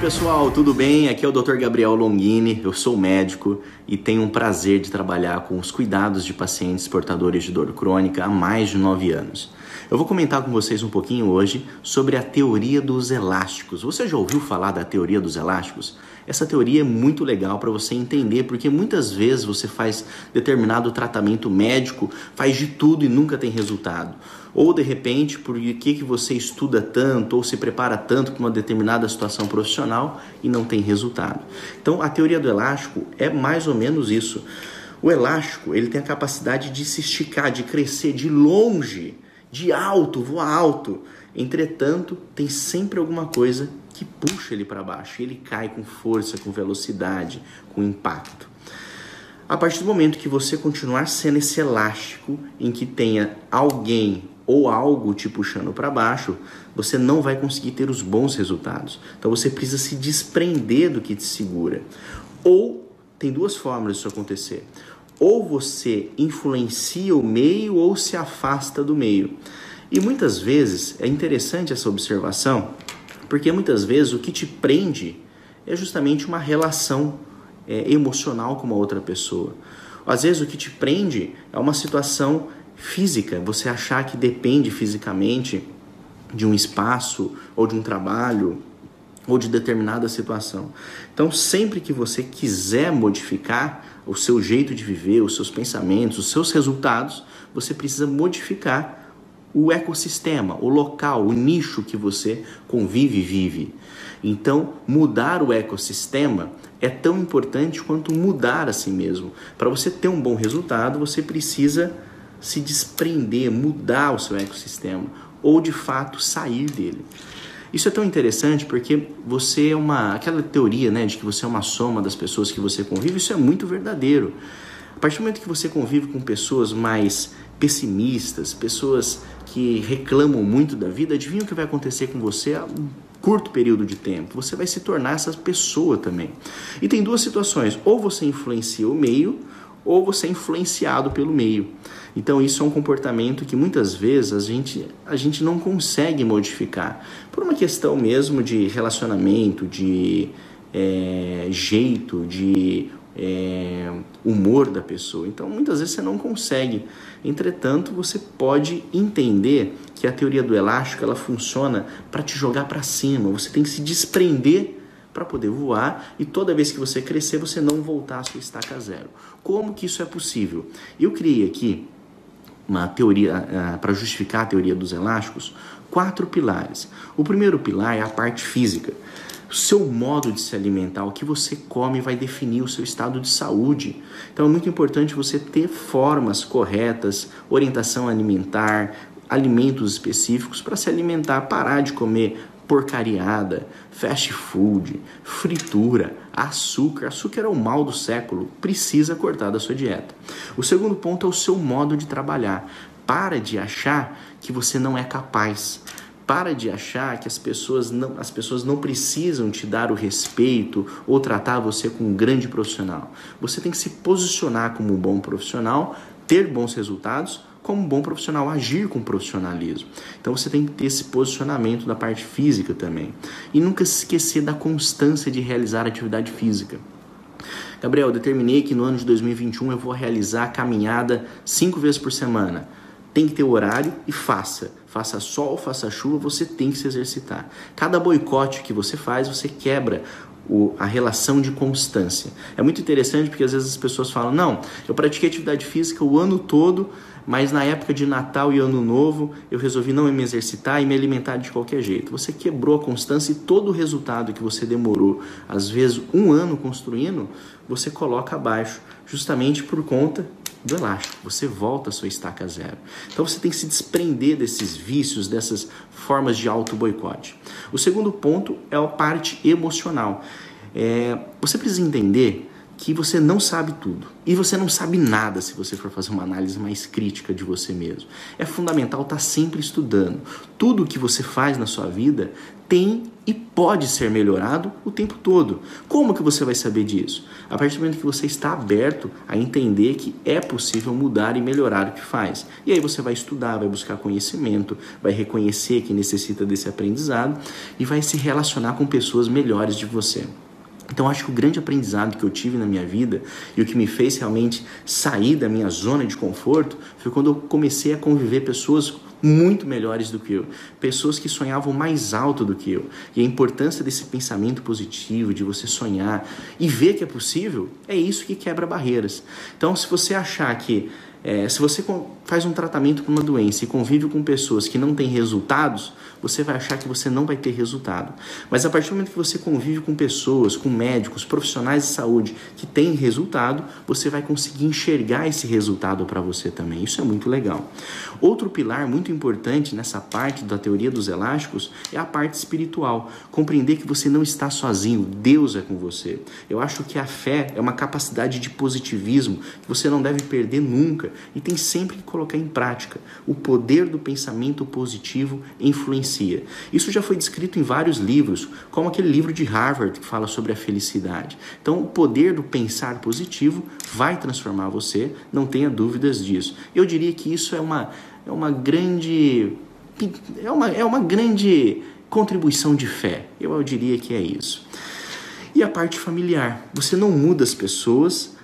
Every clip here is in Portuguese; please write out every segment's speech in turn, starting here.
pessoal, tudo bem? Aqui é o Dr. Gabriel Longini, eu sou médico e tenho um prazer de trabalhar com os cuidados de pacientes portadores de dor crônica há mais de 9 anos. Eu vou comentar com vocês um pouquinho hoje sobre a teoria dos elásticos. Você já ouviu falar da teoria dos elásticos? Essa teoria é muito legal para você entender, porque muitas vezes você faz determinado tratamento médico, faz de tudo e nunca tem resultado. Ou de repente, por que, que você estuda tanto ou se prepara tanto para uma determinada situação profissional e não tem resultado. Então, a teoria do elástico é mais ou menos isso. O elástico ele tem a capacidade de se esticar, de crescer de longe de alto, voa alto. Entretanto, tem sempre alguma coisa que puxa ele para baixo. Ele cai com força, com velocidade, com impacto. A partir do momento que você continuar sendo esse elástico em que tenha alguém ou algo te puxando para baixo, você não vai conseguir ter os bons resultados. Então você precisa se desprender do que te segura. Ou tem duas formas disso acontecer ou você influencia o meio ou se afasta do meio. E muitas vezes é interessante essa observação, porque muitas vezes o que te prende é justamente uma relação é, emocional com uma outra pessoa. Às vezes o que te prende é uma situação física, você achar que depende fisicamente de um espaço ou de um trabalho ou de determinada situação. Então, sempre que você quiser modificar o seu jeito de viver, os seus pensamentos, os seus resultados, você precisa modificar o ecossistema, o local, o nicho que você convive e vive. Então, mudar o ecossistema é tão importante quanto mudar a si mesmo. Para você ter um bom resultado, você precisa se desprender, mudar o seu ecossistema ou de fato sair dele. Isso é tão interessante porque você é uma. aquela teoria né, de que você é uma soma das pessoas que você convive, isso é muito verdadeiro. A partir do momento que você convive com pessoas mais pessimistas, pessoas que reclamam muito da vida, adivinha o que vai acontecer com você a um curto período de tempo? Você vai se tornar essa pessoa também. E tem duas situações: ou você influencia o meio, ou você é influenciado pelo meio. Então isso é um comportamento que muitas vezes a gente, a gente não consegue modificar por uma questão mesmo de relacionamento, de é, jeito, de é, humor da pessoa. Então muitas vezes você não consegue. Entretanto, você pode entender que a teoria do elástico ela funciona para te jogar para cima. Você tem que se desprender para poder voar e toda vez que você crescer você não voltar à sua estaca zero. Como que isso é possível? Eu criei aqui uma teoria uh, para justificar a teoria dos elásticos, quatro pilares. O primeiro pilar é a parte física. O seu modo de se alimentar, o que você come, vai definir o seu estado de saúde. Então é muito importante você ter formas corretas, orientação alimentar, alimentos específicos para se alimentar, parar de comer porcariada, fast food, fritura, açúcar. Açúcar é o mal do século, precisa cortar da sua dieta. O segundo ponto é o seu modo de trabalhar. Para de achar que você não é capaz. Para de achar que as pessoas não, as pessoas não precisam te dar o respeito ou tratar você como um grande profissional. Você tem que se posicionar como um bom profissional, ter bons resultados como um bom profissional, agir com profissionalismo. Então você tem que ter esse posicionamento da parte física também. E nunca se esquecer da constância de realizar atividade física. Gabriel, determinei que no ano de 2021 eu vou realizar a caminhada cinco vezes por semana. Tem que ter o horário e faça. Faça sol, faça chuva, você tem que se exercitar. Cada boicote que você faz, você quebra o, a relação de constância. É muito interessante porque às vezes as pessoas falam: não, eu pratiquei atividade física o ano todo, mas na época de Natal e Ano Novo eu resolvi não me exercitar e me alimentar de qualquer jeito. Você quebrou a constância e todo o resultado que você demorou, às vezes um ano construindo, você coloca abaixo, justamente por conta do elástico. Você volta a sua estaca zero. Então você tem que se desprender desses vícios, dessas formas de auto-boicote. O segundo ponto é a parte emocional. É, você precisa entender que você não sabe tudo. E você não sabe nada se você for fazer uma análise mais crítica de você mesmo. É fundamental estar sempre estudando. Tudo que você faz na sua vida tem e pode ser melhorado o tempo todo. Como que você vai saber disso? A partir do momento que você está aberto a entender que é possível mudar e melhorar o que faz. E aí você vai estudar, vai buscar conhecimento, vai reconhecer que necessita desse aprendizado e vai se relacionar com pessoas melhores de você. Então acho que o grande aprendizado que eu tive na minha vida e o que me fez realmente sair da minha zona de conforto foi quando eu comecei a conviver pessoas muito melhores do que eu, pessoas que sonhavam mais alto do que eu. E a importância desse pensamento positivo, de você sonhar e ver que é possível, é isso que quebra barreiras. Então, se você achar que é, se você faz um tratamento para uma doença e convive com pessoas que não têm resultados, você vai achar que você não vai ter resultado. Mas a partir do momento que você convive com pessoas, com médicos, profissionais de saúde que têm resultado, você vai conseguir enxergar esse resultado para você também. Isso é muito legal. Outro pilar muito importante nessa parte da teoria dos elásticos é a parte espiritual. Compreender que você não está sozinho, Deus é com você. Eu acho que a fé é uma capacidade de positivismo que você não deve perder nunca e tem sempre que colocar em prática. O poder do pensamento positivo influencia. Isso já foi descrito em vários livros, como aquele livro de Harvard que fala sobre a felicidade. Então, o poder do pensar positivo vai transformar você, não tenha dúvidas disso. Eu diria que isso é uma, é uma grande. É uma, é uma grande contribuição de fé. Eu, eu diria que é isso. E a parte familiar. Você não muda as pessoas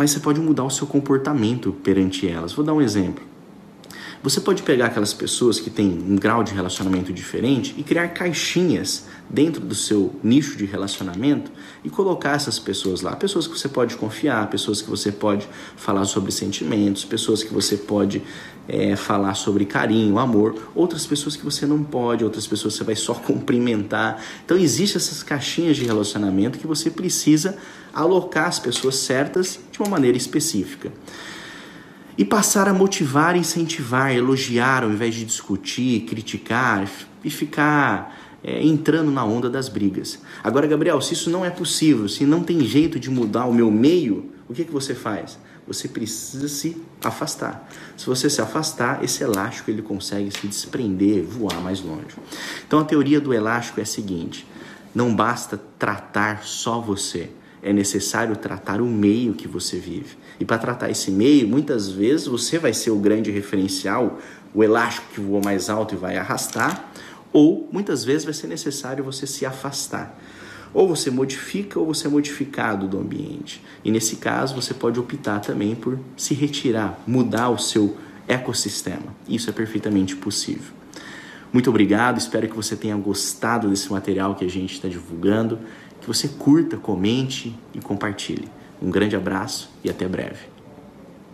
mas você pode mudar o seu comportamento perante elas. Vou dar um exemplo. Você pode pegar aquelas pessoas que têm um grau de relacionamento diferente e criar caixinhas dentro do seu nicho de relacionamento e colocar essas pessoas lá. Pessoas que você pode confiar, pessoas que você pode falar sobre sentimentos, pessoas que você pode é, falar sobre carinho, amor, outras pessoas que você não pode, outras pessoas que você vai só cumprimentar. Então, existem essas caixinhas de relacionamento que você precisa alocar as pessoas certas de uma maneira específica. E passar a motivar, incentivar, elogiar ao invés de discutir, criticar e ficar é, entrando na onda das brigas. Agora, Gabriel, se isso não é possível, se não tem jeito de mudar o meu meio, o que, que você faz? você precisa se afastar. Se você se afastar, esse elástico ele consegue se desprender, voar mais longe. Então a teoria do elástico é a seguinte: não basta tratar só você, é necessário tratar o meio que você vive. E para tratar esse meio, muitas vezes você vai ser o grande referencial, o elástico que voa mais alto e vai arrastar, ou muitas vezes vai ser necessário você se afastar. Ou você modifica ou você é modificado do ambiente. E nesse caso, você pode optar também por se retirar, mudar o seu ecossistema. Isso é perfeitamente possível. Muito obrigado, espero que você tenha gostado desse material que a gente está divulgando, que você curta, comente e compartilhe. Um grande abraço e até breve.